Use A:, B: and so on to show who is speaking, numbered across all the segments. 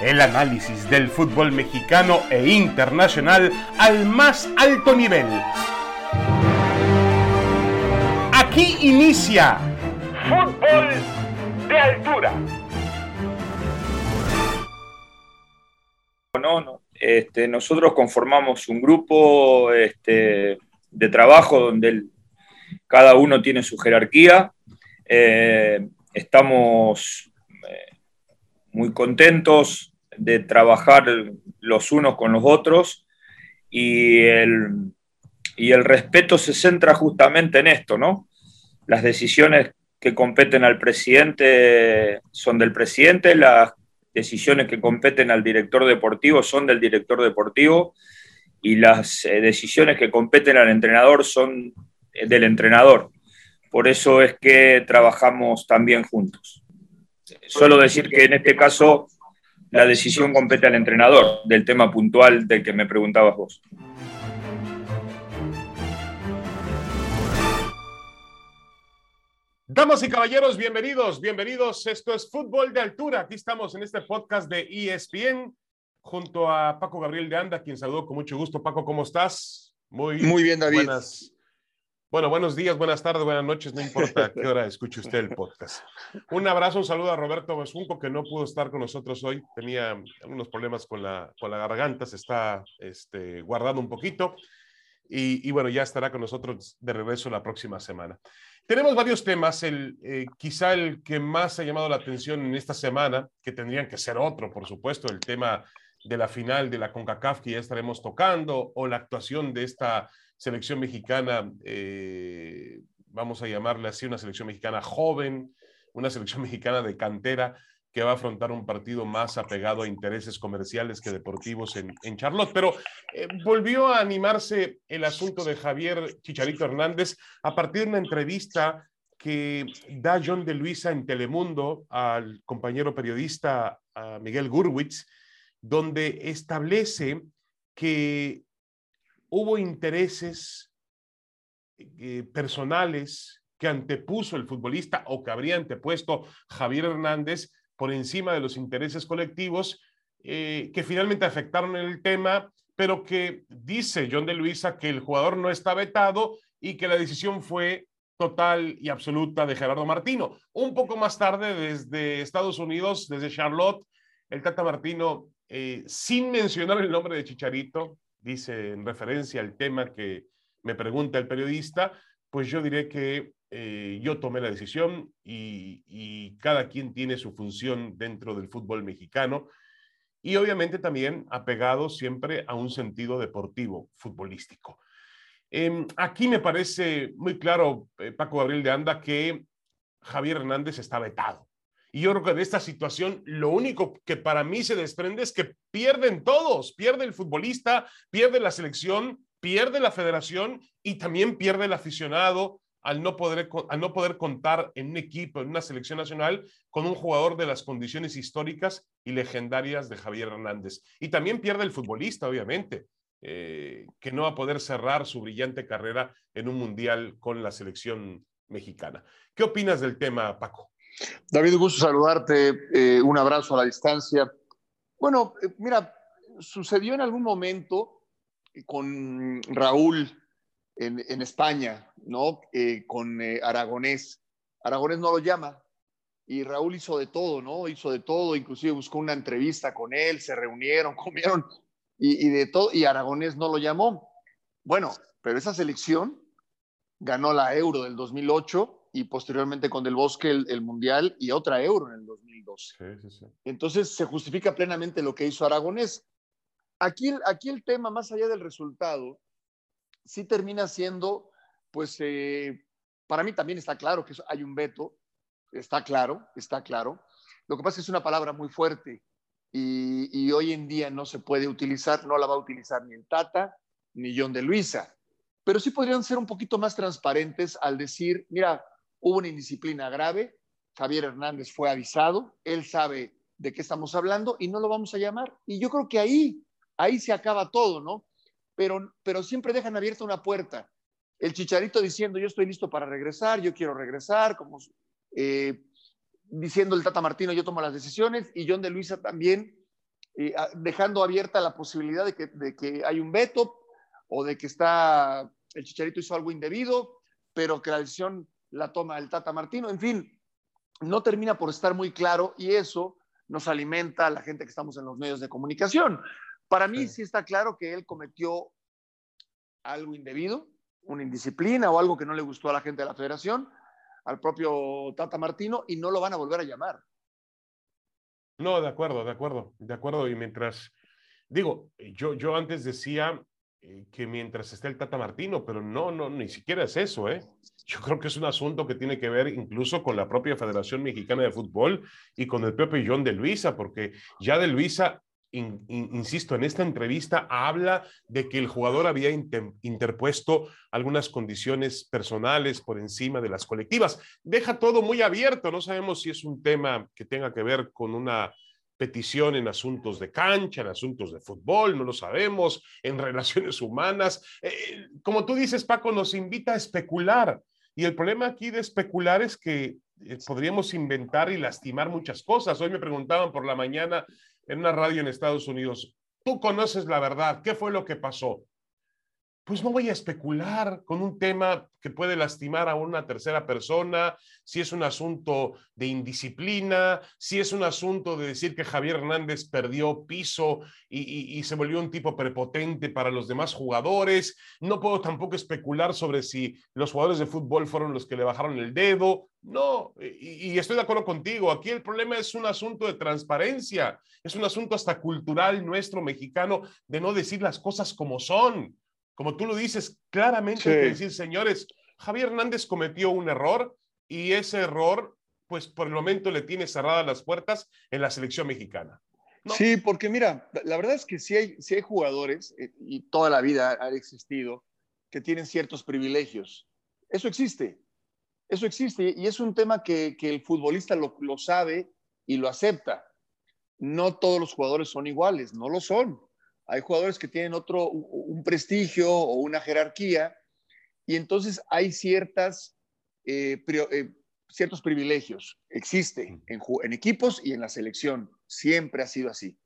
A: El análisis del fútbol mexicano e internacional al más alto nivel. Aquí inicia Fútbol de Altura.
B: No, no. Este, nosotros conformamos un grupo este, de trabajo donde cada uno tiene su jerarquía. Eh, estamos eh, muy contentos de trabajar los unos con los otros y el, y el respeto se centra justamente en esto, ¿no? Las decisiones que competen al presidente son del presidente, las decisiones que competen al director deportivo son del director deportivo y las eh, decisiones que competen al entrenador son eh, del entrenador. Por eso es que trabajamos también juntos. Solo decir que en este caso la decisión compete al entrenador del tema puntual del que me preguntabas vos.
A: Damas y caballeros, bienvenidos, bienvenidos. Esto es Fútbol de Altura. Aquí estamos en este podcast de ESPN junto a Paco Gabriel de Anda, quien saludo con mucho gusto. Paco, ¿cómo estás?
C: Muy, Muy bien, David.
A: Buenas, bueno, buenos días, buenas tardes, buenas noches, no importa qué hora escuche usted el podcast. Un abrazo, un saludo a Roberto Besunco, que no pudo estar con nosotros hoy, tenía algunos problemas con la, con la garganta, se está este, guardando un poquito y, y, bueno, ya estará con nosotros de regreso la próxima semana. Tenemos varios temas, el, eh, quizá el que más ha llamado la atención en esta semana, que tendrían que ser otro, por supuesto, el tema de la final de la CONCACAF que ya estaremos tocando, o la actuación de esta selección mexicana, eh, vamos a llamarle así, una selección mexicana joven, una selección mexicana de cantera, que va a afrontar un partido más apegado a intereses comerciales que deportivos en, en Charlotte. Pero eh, volvió a animarse el asunto de Javier Chicharito Hernández a partir de una entrevista que da John de Luisa en Telemundo al compañero periodista Miguel Gurwitz, donde establece que hubo intereses eh, personales que antepuso el futbolista o que habría antepuesto Javier Hernández por encima de los intereses colectivos eh, que finalmente afectaron el tema, pero que dice John de Luisa que el jugador no está vetado y que la decisión fue total y absoluta de Gerardo Martino. Un poco más tarde, desde Estados Unidos, desde Charlotte, el Tata Martino, eh, sin mencionar el nombre de Chicharito, dice en referencia al tema que me pregunta el periodista, pues yo diré que eh, yo tomé la decisión y, cada quien tiene su función dentro del fútbol mexicano y obviamente también apegado siempre a un sentido deportivo, futbolístico. Em, aquí me parece muy claro, eh, Paco Gabriel de Anda, que Javier Hernández está vetado. Y yo creo que de esta situación lo único que para mí se desprende es que pierden todos, pierde el futbolista, pierde la selección, pierde la federación y también pierde el aficionado, al no, poder, al no poder contar en un equipo, en una selección nacional, con un jugador de las condiciones históricas y legendarias de Javier Hernández. Y también pierde el futbolista, obviamente, eh, que no va a poder cerrar su brillante carrera en un mundial con la selección mexicana. ¿Qué opinas del tema, Paco?
C: David, gusto saludarte. Eh, un abrazo a la distancia. Bueno, eh, mira, sucedió en algún momento con Raúl en, España, ¿no? Eh, con Aragonés. Aragonés no lo llama y Raúl hizo de todo, ¿no? Hizo de todo, inclusive buscó una entrevista con él, se reunieron, comieron y, de todo, y Aragonés no lo llamó. Bueno, pero esa selección ganó la Euro del 2008 y posteriormente con Del Bosque el, Mundial y otra Euro en el 2012. Entonces se justifica plenamente lo que hizo Aragonés. Aquí, aquí el tema, más allá del resultado, sí termina siendo, pues, eh, para mí también está claro que hay un veto, está claro, está claro. Lo que pasa es que es una palabra muy fuerte y, hoy en día no se puede utilizar, no la va a utilizar ni el Tata ni John de Luisa, pero sí podrían ser un poquito más transparentes al decir, mira, hubo una indisciplina grave, Javier Hernández fue avisado, él sabe de qué estamos hablando y no lo vamos a llamar. Y yo creo que ahí, ahí se acaba todo, ¿no? pero, pero siempre dejan abierta una puerta. El chicharito diciendo, yo estoy listo para regresar, yo quiero regresar, como eh, diciendo el Tata Martino, yo tomo las decisiones, y John de Luisa también ah, dejando abierta la posibilidad de que, de que hay un veto o de que está el Chicharito hizo algo indebido, pero que la decisión la toma el Tata Martino. En fin, no termina por estar muy claro y eso nos alimenta a la gente que estamos en los medios de comunicación. Para mí sí, está claro que él cometió algo indebido, una indisciplina o algo que no le gustó a la gente de la federación, al propio Tata Martino, y no lo van a volver a llamar.
A: No, de acuerdo, de acuerdo, de acuerdo. Y mientras, digo, yo, yo antes decía que mientras esté el Tata Martino, pero no, no, ni siquiera es eso, ¿eh? Yo creo que es un asunto que tiene que ver incluso con la propia Federación Mexicana de Fútbol y con el propio John de Luisa, porque ya de Luisa insisto, en esta entrevista habla de que el jugador había interpuesto algunas condiciones personales por encima de las colectivas. Deja todo muy abierto, no sabemos si es un tema que tenga que ver con una petición en asuntos de cancha, en asuntos de fútbol, no lo sabemos, en relaciones humanas. Eh, como tú dices, Paco, nos invita a especular. Y el problema aquí de especular es que eh, podríamos inventar y lastimar muchas cosas. Hoy me preguntaban por la mañana en una radio en Estados Unidos, tú conoces la verdad, ¿qué fue lo que pasó? Pues no voy a especular con un tema que puede lastimar a una tercera persona, si es un asunto de indisciplina, si es un asunto de decir que Javier Hernández perdió piso y, se volvió un tipo prepotente para los demás jugadores. No puedo tampoco especular sobre si los jugadores de fútbol fueron los que le bajaron el dedo. No, y, y estoy de acuerdo contigo. Aquí el problema es un asunto de transparencia, es un asunto hasta cultural nuestro mexicano de no decir las cosas como son como tú lo dices, claramente hay que decir, señores, Javier Hernández cometió un error y ese error, pues por el momento le tiene cerradas las puertas en la selección mexicana.
C: Sí, porque mira, la verdad es que sí hay, hay jugadores, eh, y toda la vida ha existido, que tienen ciertos privilegios. Eso existe, eso existe, y es un tema que, el futbolista lo, lo sabe y lo acepta. No todos los jugadores son iguales, no lo son hay jugadores que tienen otro, un prestigio o una jerarquía, y entonces hay ciertas, eh, eh, ciertos privilegios. Existe en, en equipos y en la selección. Siempre ha sido así.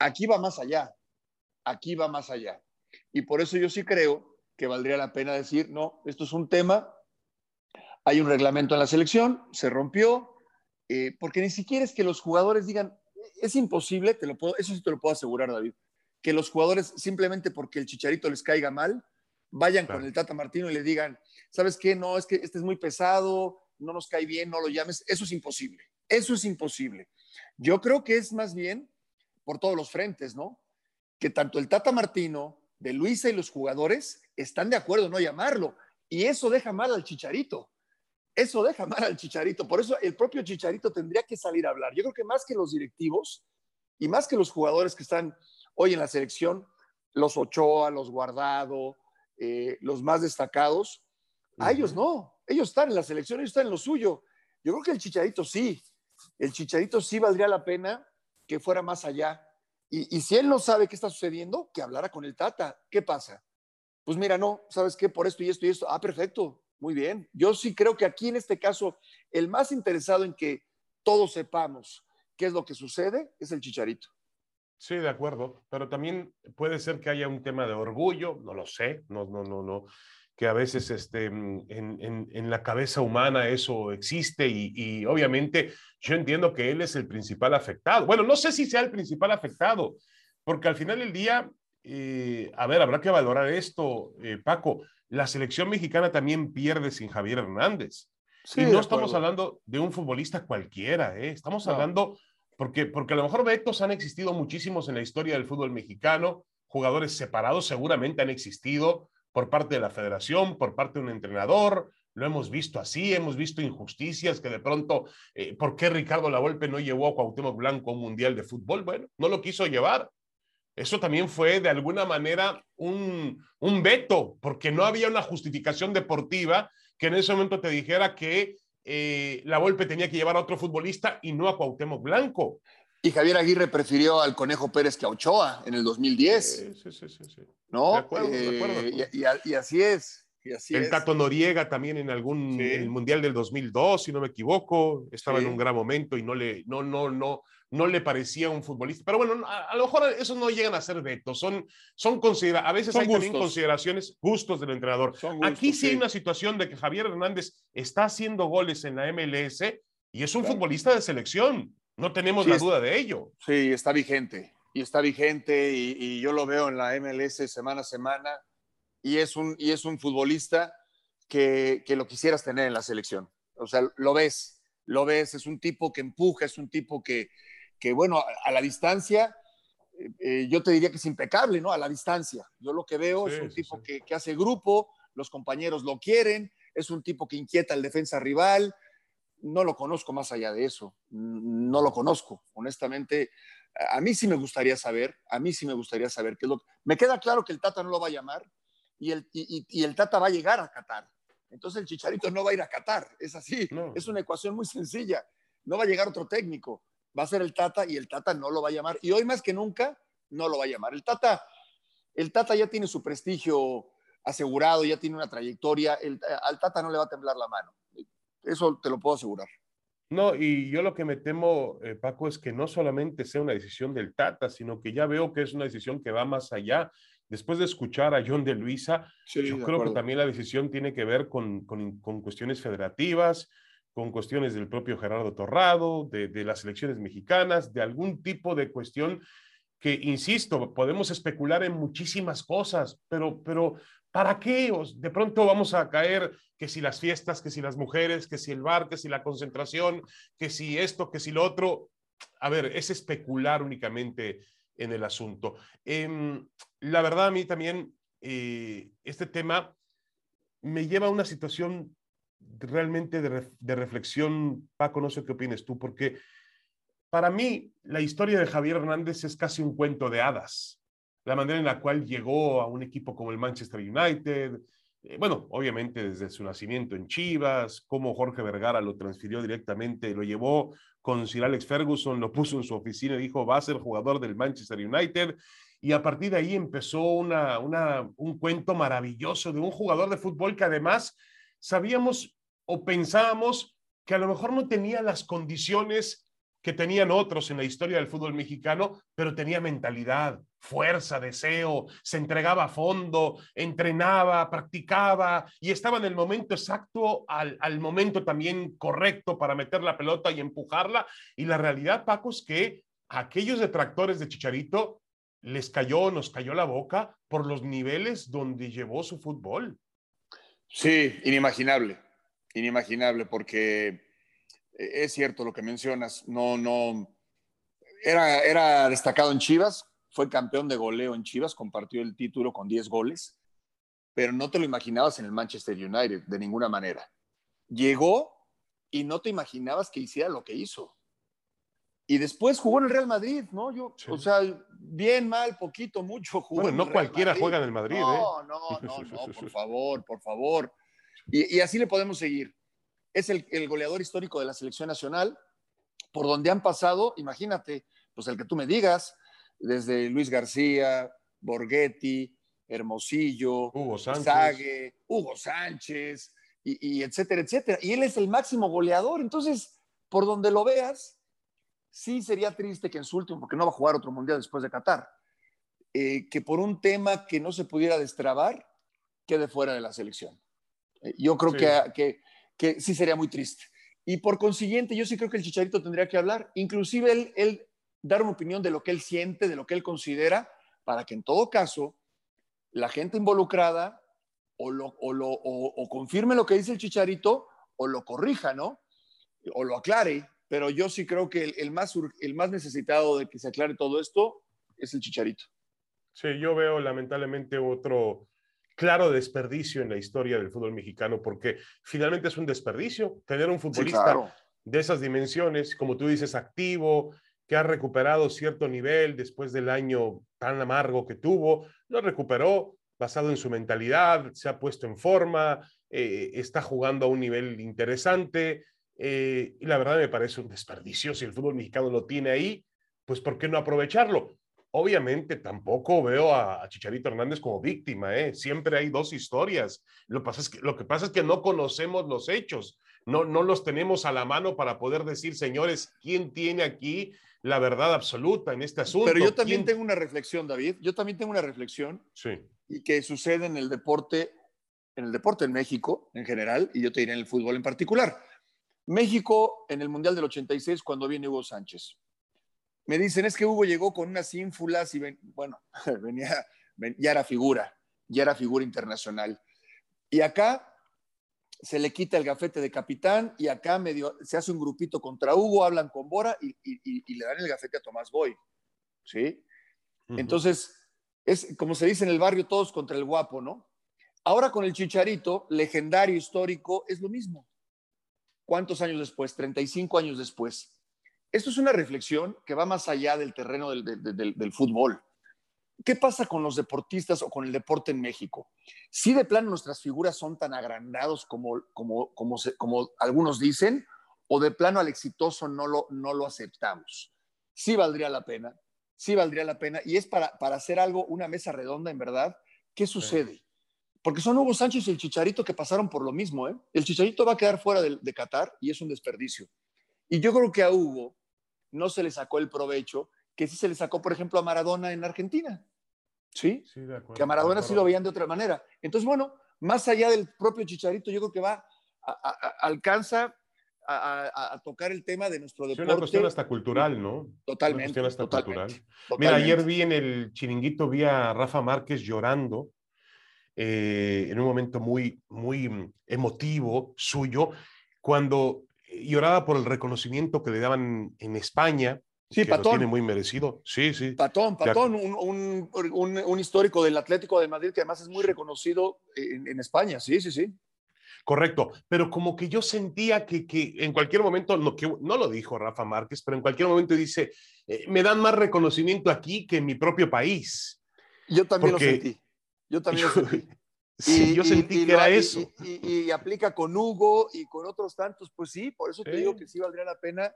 C: Aquí va más allá. Aquí va más allá. Y por eso yo sí creo que valdría la pena decir, no, esto es un tema, hay un reglamento en la selección, se rompió, eh, porque ni siquiera es que los jugadores digan, es imposible, te lo puedo, eso sí te lo puedo asegurar, David, que los jugadores, simplemente porque el chicharito les caiga mal, vayan con el Tata Martino y le digan, ¿sabes qué? No, es que este es muy pesado, no nos cae bien, no lo llames. Eso es imposible. Eso es imposible. Yo creo que es más bien por todos los frentes, ¿no? Que tanto el Tata Martino, de Luisa y los jugadores están de acuerdo en no llamarlo. Y eso deja mal al chicharito. Eso deja mal al chicharito. Por eso el propio chicharito tendría que salir a hablar. Yo creo que más que los directivos y más que los jugadores que están Hoy en la selección, los Ochoa, los Guardado, eh, los más destacados, a ellos no, ellos están en la selección, ellos están en lo suyo. Yo creo que el Chicharito sí, el Chicharito sí valdría la pena que fuera más allá. Y, si él no sabe qué está sucediendo, que hablara con el Tata. ¿Qué pasa? Pues mira, no, ¿sabes qué? Por esto y esto y esto. Ah, perfecto, muy bien. Yo sí creo que aquí en este caso, el más interesado en que todos sepamos qué es lo que sucede es el Chicharito.
A: Sí, de acuerdo, pero también puede ser que haya un tema de orgullo, no lo sé, no, no, no, no, que a veces este, mm, en, en, la cabeza humana eso existe y, y, obviamente yo entiendo que él es el principal afectado. Bueno, no sé si sea el principal afectado, porque al final del día, eh, a ver, habrá que valorar esto, eh, Paco, la selección mexicana también pierde sin Javier Hernández. y no estamos hablando de un futbolista cualquiera, ¿eh? estamos hablando porque, porque a lo mejor vetos han existido muchísimos en la historia del fútbol mexicano, jugadores separados seguramente han existido por parte de la federación, por parte de un entrenador, lo hemos visto así, hemos visto injusticias que de pronto, eh, ¿por qué Ricardo Lavolpe no llevó a Cuauhtémoc Blanco a un mundial de fútbol? Bueno, no lo quiso llevar. Eso también fue de alguna manera un, un veto, porque no había una justificación deportiva que en ese momento te dijera que eh, la Volpe tenía que llevar a otro futbolista y no a Cuauhtémoc Blanco.
C: Y Javier Aguirre prefirió al Conejo Pérez que a Ochoa en el 2010. Sí, sí, sí. sí, ¿No? De acuerdo, de acuerdo. Eh, y, así es.
A: el Tato Noriega también en algún el Mundial del 2002, si no me equivoco, estaba en un gran momento y no le, no, no, no, no le parecía un futbolista. Pero bueno, a, lo mejor esos no llegan a ser vetos, son, son considera a veces hay también consideraciones, gustos del entrenador. Aquí sí, hay una situación de que Javier Hernández está haciendo goles en la MLS y es un futbolista de selección, no tenemos la duda de ello.
C: Sí, está vigente, y está vigente y, y yo lo veo en la MLS semana a semana y es un, y es un futbolista que, que, lo quisieras tener en la selección. O sea, lo ves, lo ves, es un tipo que empuja, es un tipo que, que bueno, a, la distancia, eh, eh, yo te diría que es impecable, ¿no? A la distancia. Yo lo que veo es un tipo Que, que, hace grupo, los compañeros lo quieren, es un tipo que inquieta al defensa rival. No lo conozco más allá de eso, no lo conozco. Honestamente, a mí sí me gustaría saber, a mí sí me gustaría saber qué es lo Me queda claro que el Tata no lo va a llamar, y el, y, el Tata va a llegar a Qatar. Entonces el Chicharito no va a ir a Qatar, es así, es una ecuación muy sencilla. No va a llegar otro técnico, va a ser el Tata y el Tata no lo va a llamar. Y hoy más que nunca no lo va a llamar. El Tata, el Tata ya tiene su prestigio asegurado, ya tiene una trayectoria, el, al Tata no le va a temblar la mano. Eso te lo puedo asegurar.
A: No, y yo lo que me temo, eh, Paco, es que no solamente sea una decisión del Tata, sino que ya veo que es una decisión que va más allá después de escuchar a John de Luisa, yo creo que también la decisión tiene que ver con, cuestiones federativas, con cuestiones del propio Gerardo Torrado, de, las elecciones mexicanas, de algún tipo de cuestión que, insisto, podemos especular en muchísimas cosas, pero, pero ¿para qué? De pronto vamos a caer que si las fiestas, que si las mujeres, que si el bar, que si la concentración, que si esto, que si lo otro. A ver, es especular únicamente en el asunto. Em, la verdad, a mí también eh, este tema me lleva a una situación realmente de, reflexión. Paco, no sé qué opinas tú, porque para mí la historia de Javier Hernández es casi un cuento de hadas. La manera en la cual llegó a un equipo como el Manchester United, eh, bueno, obviamente desde su nacimiento en Chivas, cómo Jorge Vergara lo transfirió directamente, lo llevó con Sir Alex Ferguson, lo puso en su oficina y dijo, va a ser jugador del Manchester United. Y a partir de ahí empezó una, un cuento maravilloso de un jugador de fútbol que además sabíamos o pensábamos que a lo mejor no tenía las condiciones que tenían otros en la historia del fútbol mexicano, pero tenía mentalidad, fuerza, deseo, se entregaba a fondo, entrenaba, practicaba y estaba en el momento exacto, al, al, momento también correcto para meter la pelota y empujarla. Y la realidad, Paco, es que aquellos detractores de Chicharito les cayó, nos cayó la boca por los niveles donde llevó su fútbol.
C: Sí, inimaginable, inimaginable, porque e, es cierto lo que mencionas, no, no, era, era destacado en Chivas, fue campeón de goleo en Chivas, compartió el título con 10 goles, pero no te lo imaginabas en el Manchester United de ninguna manera. Llegó y no te imaginabas que hiciera lo que hizo. Y después jugó en el Real Madrid, ¿no? Yo, o sea, bien, mal, poquito, mucho jugó.
A: Bueno, no cualquiera juega en el Madrid, no,
C: ¿eh? No, no, no, por favor, por favor. Y, y así le podemos seguir es el, goleador histórico de la selección nacional, por donde han pasado, imagínate, pues el que tú me digas, desde Luis García, Borghetti, Hermosillo,
A: Hugo Sánchez,
C: Hugo Sánchez, y, etcétera, etcétera. Y él es el máximo goleador. Entonces, por donde lo veas, sí sería triste que en su último, porque no va a jugar otro mundial después de Qatar, eh, que por un tema que no se pudiera destrabar, quede fuera de la selección. Eh, yo creo que, que, que sí sería muy triste. Y por consiguiente, yo sí creo que el Chicharito tendría que hablar, inclusive él, él dar una opinión de lo que él siente, de lo que él considera, para que en todo caso la gente involucrada o, lo, o, lo, o, confirme lo que dice el Chicharito o lo corrija, ¿no? O lo aclare. Pero yo sí creo que el, el, más, el más necesitado de que se aclare todo esto es el Chicharito.
A: Sí, yo veo lamentablemente otro, claro desperdicio en la historia del fútbol mexicano, porque finalmente es un desperdicio tener un futbolista de esas dimensiones, como tú dices, activo, que ha recuperado cierto nivel después del año tan amargo que tuvo, lo recuperó basado en su mentalidad, se ha puesto en forma, eh, está jugando a un nivel interesante, eh, y la verdad me parece un desperdicio. Si el fútbol mexicano lo tiene ahí, pues ¿por qué no aprovecharlo? obviamente tampoco veo a, Chicharito Hernández como víctima, ¿eh? Siempre hay dos historias. Lo, pasa es que, lo que pasa es que no conocemos los hechos, no, no los tenemos a la mano para poder decir, señores, ¿quién tiene aquí la verdad absoluta en este asunto?
C: Pero yo también tengo una reflexión, David, yo también tengo una reflexión.
A: Sí.
C: Y que sucede en el deporte, en el deporte en México en general, y yo te diré en el fútbol en particular. México en el Mundial del 86 cuando viene Hugo Sánchez me dicen, es que Hugo llegó con unas ínfulas y, bueno, venía, ya era figura, ya era figura internacional. Y acá se le quita el gafete de capitán y acá medio, se hace un grupito contra Hugo, hablan con Bora y, le dan el gafete a Tomás Boy. ¿Sí? Entonces, es como se dice en el barrio, todos contra el guapo, ¿no? Ahora con el Chicharito, legendario histórico, es lo mismo. ¿Cuántos años después? 35 años después. Esto es una reflexión que va más allá del terreno del, fútbol. ¿Qué pasa con los deportistas o con el deporte en México? Si de plano nuestras figuras son tan agrandados como, como, como, como algunos dicen, o de plano al exitoso no lo, no lo aceptamos. Sí valdría la pena, sí valdría la pena, y es para, para hacer algo, una mesa redonda en verdad. ¿Qué sucede? Porque son Hugo Sánchez y el Chicharito que pasaron por lo mismo. ¿eh? El Chicharito va a quedar fuera de, de Qatar y es un desperdicio. Y yo creo que a Hugo no se le sacó el provecho que sí se le sacó, por ejemplo, a Maradona en Argentina. ¿Sí? que a Maradona sí lo veían de otra manera. Entonces, bueno, más allá del propio Chicharito, yo creo que va, alcanza a, tocar el tema de nuestro deporte.
A: Es una cuestión hasta cultural, ¿no?
C: Totalmente.
A: Una cuestión hasta cultural. Mira, ayer vi en el chiringuito, vi a Rafa Márquez llorando eh, en un momento muy, muy emotivo suyo, cuando lloraba por el reconocimiento que le daban en España.
C: Sí,
A: que
C: Patón.
A: Lo tiene muy merecido. Sí, sí.
C: Patón, Patón, un, un, un, histórico del Atlético de Madrid que además es muy reconocido en, en España. Sí, sí, sí.
A: Correcto, pero como que yo sentía que, que en cualquier momento, no, que, no lo dijo Rafa Márquez, pero en cualquier momento dice, eh, me dan más reconocimiento aquí que en mi propio país.
C: Yo también lo sentí. Yo también lo sentí.
A: Sí, yo sentí que era eso.
C: Y, aplica con Hugo y con otros tantos, pues sí, por eso te digo que sí valdría la pena,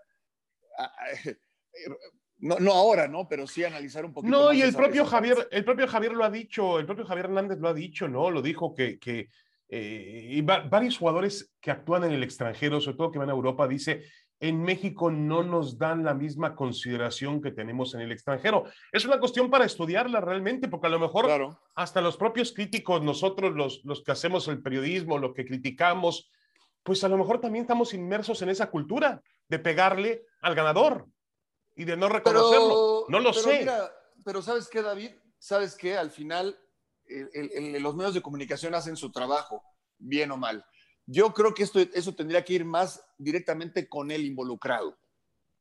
C: no, no, ahora, ¿no? Pero sí analizar un poquito.
A: No, y el propio Javier, el propio Javier lo ha dicho, el propio Javier Hernández lo ha dicho, ¿no? Lo dijo que, que eh, y varios jugadores que actúan en el extranjero, sobre todo que van a Europa, dice, en México no nos dan la misma consideración que tenemos en el extranjero. Es una cuestión para estudiarla realmente, porque a lo mejor hasta los propios críticos, nosotros los, los que hacemos el periodismo, lo que criticamos, pues a lo mejor también estamos inmersos en esa cultura de pegarle al ganador y de no reconocerlo. no lo sé.
C: pero ¿sabes qué, David? ¿Sabes qué? Al final, los medios de comunicación hacen su trabajo, bien o mal. Yo creo que esto, eso tendría que ir más directamente con el involucrado.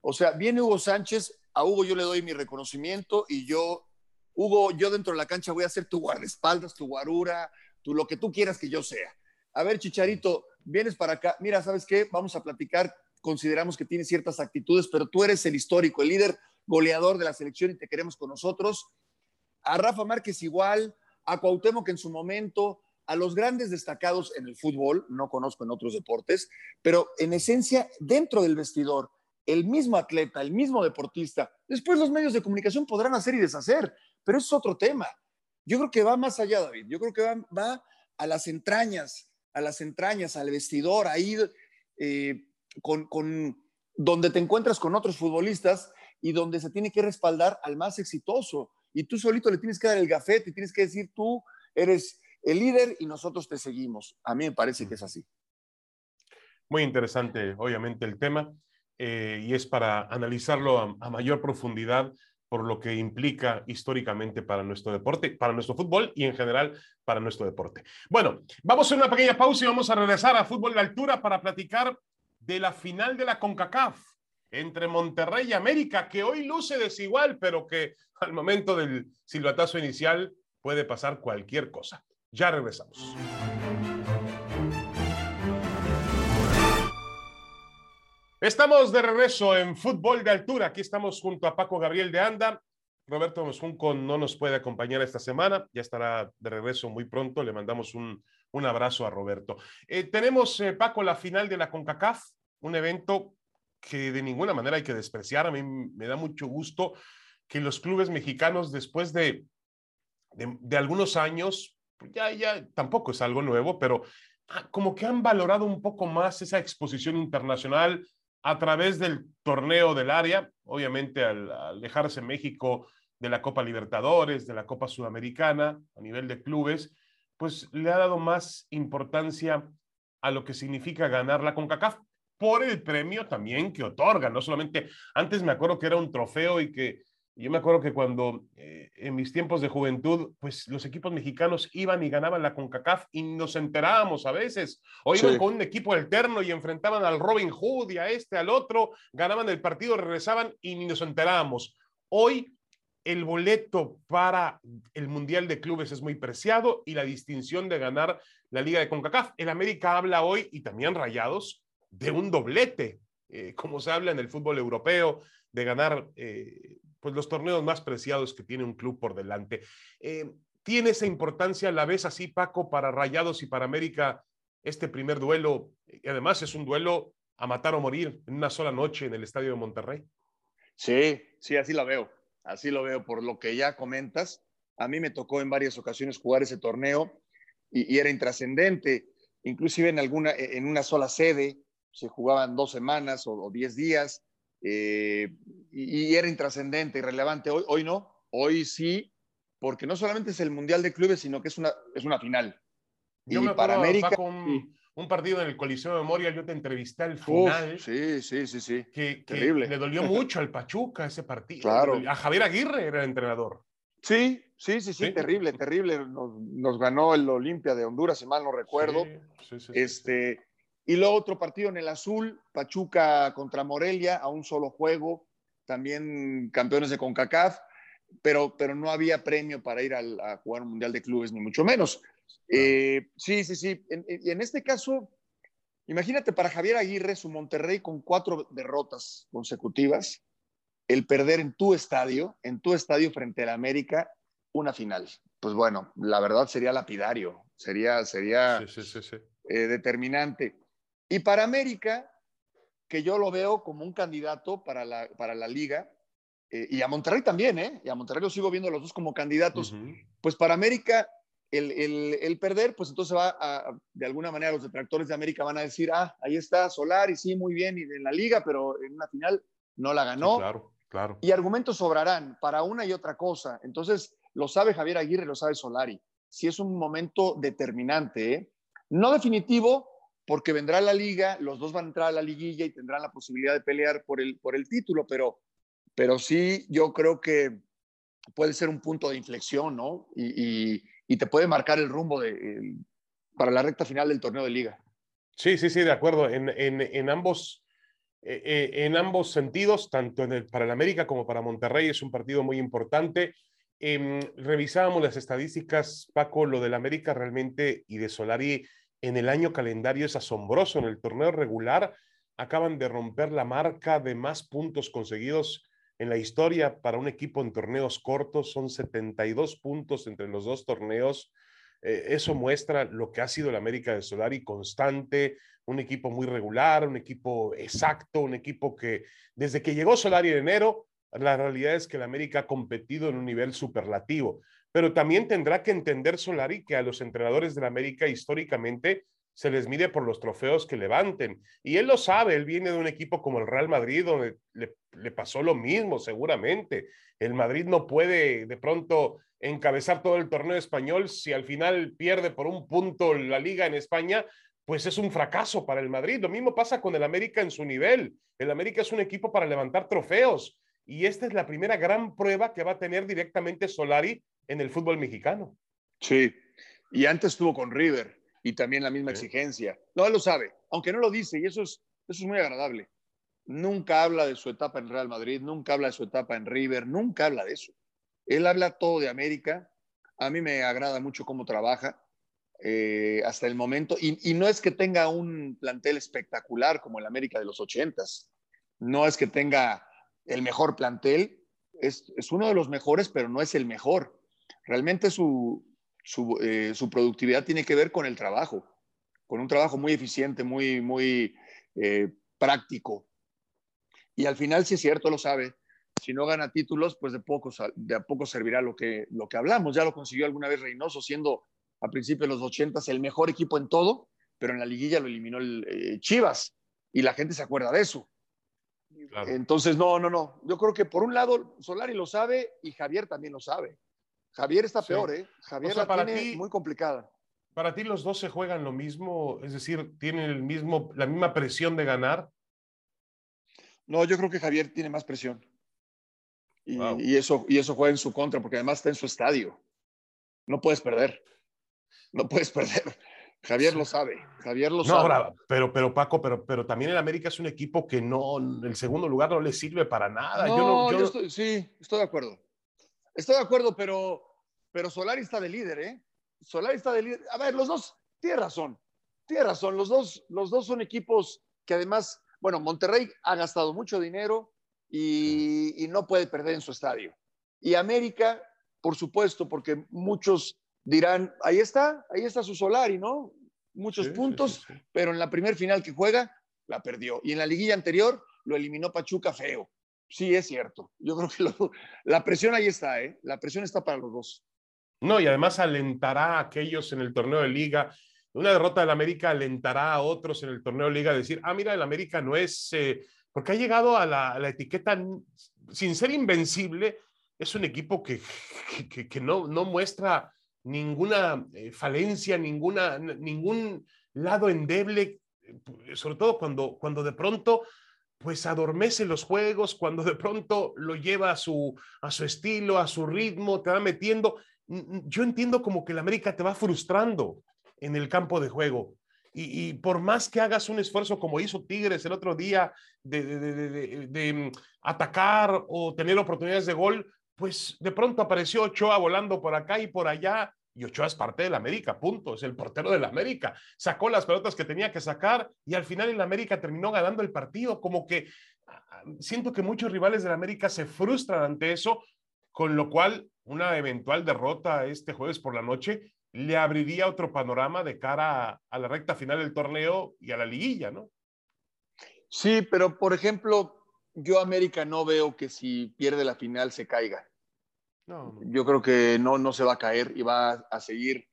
C: O sea, viene Hugo Sánchez, a Hugo yo le doy mi reconocimiento y yo, Hugo, yo dentro de la cancha voy a ser tu guardaespaldas, tu guarura, tu lo que tú quieras que yo sea. A ver, Chicharito, vienes para acá. Mira, ¿sabes qué? Vamos a platicar. Consideramos que tienes ciertas actitudes, pero tú eres el histórico, el líder goleador de la selección y te queremos con nosotros. A Rafa Márquez igual, a Cuauhtémoc en su momento, a los grandes destacados en el fútbol, no conozco en otros deportes, pero en esencia, dentro del vestidor, el mismo atleta, el mismo deportista, después los medios de comunicación podrán hacer y deshacer, pero es otro tema. Yo creo que va más allá, David, yo creo que va, a las entrañas, a las entrañas, al vestidor, ahí eh, con, con, donde te encuentras con otros futbolistas y donde se tiene que respaldar al más exitoso. Y tú solito le tienes que dar el gafete y tienes que decir, tú eres el líder y nosotros te seguimos. A mí me parece que es así.
A: Muy interesante, obviamente, el tema eh, y es para analizarlo a, mayor profundidad por lo que implica históricamente para nuestro deporte, para nuestro fútbol y en general para nuestro deporte. Bueno, vamos a una pequeña pausa y vamos a regresar a Fútbol de Altura para platicar de la final de la CONCACAF entre Monterrey y América, que hoy luce desigual, pero que al momento del silbatazo inicial puede pasar cualquier cosa. Ya regresamos. Estamos de regreso en Fútbol de Altura. Aquí estamos junto a Paco Gabriel de Anda. Roberto Mosjunco no nos puede acompañar esta semana, ya estará de regreso muy pronto. Le mandamos un, un abrazo a Roberto. Eh, tenemos, eh, Paco, la final de la CONCACAF, un evento que de ninguna manera hay que despreciar. A mí me da mucho gusto que los clubes mexicanos después de, de, algunos años, ya, ya tampoco es algo nuevo, pero ah, como que han valorado un poco más esa exposición internacional a través del torneo del área, obviamente al, al dejarse México de la Copa Libertadores, de la Copa Sudamericana a nivel de clubes, pues le ha dado más importancia a lo que significa ganar la CONCACAF por el premio también que otorga, no solamente, antes me acuerdo que era un trofeo y que yo me acuerdo que cuando eh, en mis tiempos de juventud, pues los equipos mexicanos iban y ganaban la CONCACAF y nos enterábamos a veces, o iban con un equipo alterno y enfrentaban al Robin Hood y a este, al otro, ganaban el partido, regresaban y ni nos enterábamos. Hoy el boleto para el Mundial de Clubes es muy preciado y la distinción de ganar la Liga de CONCACAF. El América habla hoy, y también Rayados, de un doblete, eh, como se habla en el fútbol europeo, de ganar eh, pues los torneos más preciados que tiene un club por delante. Eh, ¿Tiene esa importancia, la vez así, Paco, para Rayados y para América, este primer duelo? Y además es un duelo a matar o morir en una sola noche en el Estadio de Monterrey.
C: Sí, sí, así lo veo. Así lo veo por lo que ya comentas. A mí me tocó en varias ocasiones jugar ese torneo y, era intrascendente. Inclusive en, alguna, en una sola sede se jugaban dos semanas o, diez días eh, y, era intrascendente, irrelevante. Hoy, hoy no, hoy sí, porque no solamente es el Mundial de Clubes, sino que es una, es una final.
A: Yo y me para América... un, partido en el Coliseo de Memoria, yo te entrevisté al final.
C: sí, sí, sí, sí.
A: Que, Terrible. le dolió mucho al Pachuca ese partido.
C: Claro.
A: A Javier Aguirre era el entrenador.
C: Sí, sí, sí, sí, terrible, terrible. Nos, nos, ganó el Olimpia de Honduras, si mal no recuerdo. Sí, sí, este, y luego otro partido en el azul, Pachuca contra Morelia, a un solo juego, también campeones de CONCACAF, pero, pero no había premio para ir al, a jugar un Mundial de Clubes, ni mucho menos. Eh, sí, sí, sí. Y en, este caso, imagínate para Javier Aguirre, su Monterrey con cuatro derrotas consecutivas, el perder en tu estadio, en tu estadio frente al América, una final. Pues bueno, la verdad sería lapidario, sería, sería eh, determinante. Y para América, que yo lo veo como un candidato para la, para la liga, eh, y a Monterrey también, ¿eh? Y a Monterrey lo sigo viendo los dos como candidatos. Pues para América, el, el, el, perder, pues entonces va a, de alguna manera los detractores de América van a decir, ah, ahí está Solar y sí, muy bien, y en la liga, pero en una final no la ganó.
A: claro, claro.
C: Y argumentos sobrarán para una y otra cosa. Entonces, lo sabe Javier Aguirre, lo sabe Solari. Si es un momento determinante, ¿eh? No definitivo, porque vendrá la liga, los dos van a entrar a la liguilla y tendrán la posibilidad de pelear por el, por el título, pero, pero sí, yo creo que puede ser un punto de inflexión, ¿no? Y, y, te puede marcar el rumbo de, para la recta final del torneo de liga.
A: Sí, sí, sí, de acuerdo. En, en, en ambos, eh, eh, en ambos sentidos, tanto en el, para el América como para Monterrey, es un partido muy importante. Eh, revisábamos las estadísticas, Paco, lo del América realmente y de Solari en el año calendario es asombroso. En el torneo regular acaban de romper la marca de más puntos conseguidos en la historia para un equipo en torneos cortos. Son 72 puntos entre los dos torneos. Eh, eso muestra lo que ha sido el América de Solari constante, un equipo muy regular, un equipo exacto, un equipo que desde que llegó Solari en enero, la realidad es que el América ha competido en un nivel superlativo pero también tendrá que entender Solari que a los entrenadores de la América históricamente se les mide por los trofeos que levanten. Y él lo sabe, él viene de un equipo como el Real Madrid, donde le, pasó lo mismo, seguramente. El Madrid no puede de pronto encabezar todo el torneo español si al final pierde por un punto la liga en España, pues es un fracaso para el Madrid. Lo mismo pasa con el América en su nivel. El América es un equipo para levantar trofeos. Y esta es la primera gran prueba que va a tener directamente Solari en el fútbol mexicano.
C: Sí, y antes estuvo con River y también la misma exigencia. No, él lo sabe, aunque no lo dice, y eso es, eso es muy agradable. Nunca habla de su etapa en Real Madrid, nunca habla de su etapa en River, nunca habla de eso. Él habla todo de América. A mí me agrada mucho cómo trabaja eh, hasta el momento. Y, y, no es que tenga un plantel espectacular como el América de los ochentas. No es que tenga el mejor plantel. Es, es uno de los mejores, pero no es el mejor realmente su, eh, su, productividad tiene que ver con el trabajo, con un trabajo muy eficiente, muy, muy eh, práctico. Y al final, si es cierto, lo sabe, si no gana títulos, pues de poco, de a poco servirá lo que, lo que hablamos. Ya lo consiguió alguna vez Reynoso, siendo a principios de los 80 el mejor equipo en todo, pero en la liguilla lo eliminó el eh, Chivas y la gente se acuerda de eso. Entonces, no, no, no. Yo creo que por un lado Solari lo sabe y Javier también lo sabe. Javier está peor, ¿eh? Javier la tiene muy complicada.
A: ¿Para ti los dos se juegan lo mismo? Es decir, ¿tienen el mismo, la misma presión de ganar?
C: No, yo creo que Javier tiene más presión. Y, eso, y eso juega en su contra, porque además está en su estadio. No puedes perder. No puedes perder. Javier lo sabe, Javier lo sabe.
A: Ahora, pero, pero Paco, pero, pero también el América es un equipo que no, el segundo lugar no le sirve para nada.
C: No, yo, sí, estoy de acuerdo. Estoy de acuerdo, pero, pero Solari está de líder, ¿eh? Solari está de líder. A ver, los dos, tiene razón, tiene razón. Los dos, los dos son equipos que además, bueno, Monterrey ha gastado mucho dinero y, y no puede perder en su estadio. Y América, por supuesto, porque muchos dirán, ahí está, ahí está su Solari, ¿no? Muchos puntos, pero en la primer final que juega, la perdió. Y en la liguilla anterior lo eliminó Pachuca feo. Sí, es cierto. Yo creo que la presión ahí está, ¿eh? La presión está para los dos.
A: No, y además alentará a aquellos en el torneo de liga. Una derrota del América alentará a otros en el torneo de liga a decir, ah, mira, el América no es, eh", porque ha llegado a la, etiqueta, sin ser invencible, es un equipo que, que, no, no muestra ninguna eh, falencia, ninguna, ningún lado endeble, eh, sobre todo cuando, cuando de pronto pues adormece los juegos, cuando de pronto lo lleva a su, a su estilo, a su ritmo, te va metiendo. Yo entiendo como que el América te va frustrando en el campo de juego. Y, por más que hagas un esfuerzo como hizo Tigres el otro día de, de, de, mm, atacar o tener oportunidades de gol, pues de pronto apareció Ochoa volando por acá y por allá, y Ochoa es parte del América, punto, es el portero del América. Sacó las pelotas que tenía que sacar y al final el América terminó ganando el partido, como que ah, ah, siento que muchos rivales del América se frustran ante eso, con lo cual una eventual derrota este jueves por la noche le abriría otro panorama de cara a, a la recta final del torneo y a la liguilla, ¿no?
C: Sí, pero por ejemplo, yo América no veo que si pierde la final se caiga. Yo creo que no, no se va a caer y va a seguir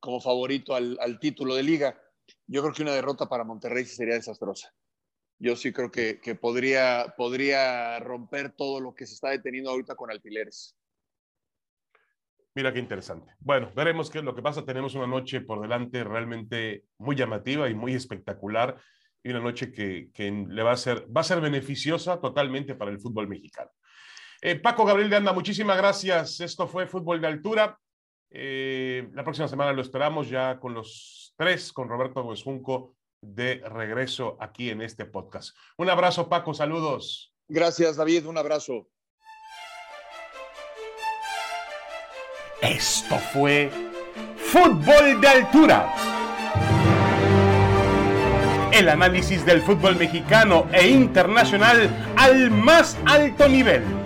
C: como favorito al, título de liga. Yo creo que una derrota para Monterrey sería desastrosa. Yo sí creo que, podría, podría romper todo lo que se está deteniendo ahorita con alfileres.
A: Mira qué interesante. Bueno, veremos qué es lo que pasa. Tenemos una noche por delante realmente muy llamativa y muy espectacular y una noche que, que le va a ser, va a ser beneficiosa totalmente para el fútbol mexicano. Eh, Paco Gabriel de Anda, muchísimas gracias. Esto fue Fútbol de Altura. Eh, la próxima semana lo esperamos ya con los tres, con Roberto Huesjunco de regreso aquí en este podcast. Un abrazo, Paco, saludos.
C: Gracias, David, un abrazo.
D: Esto fue Fútbol de Altura. El análisis del fútbol mexicano e internacional al más alto nivel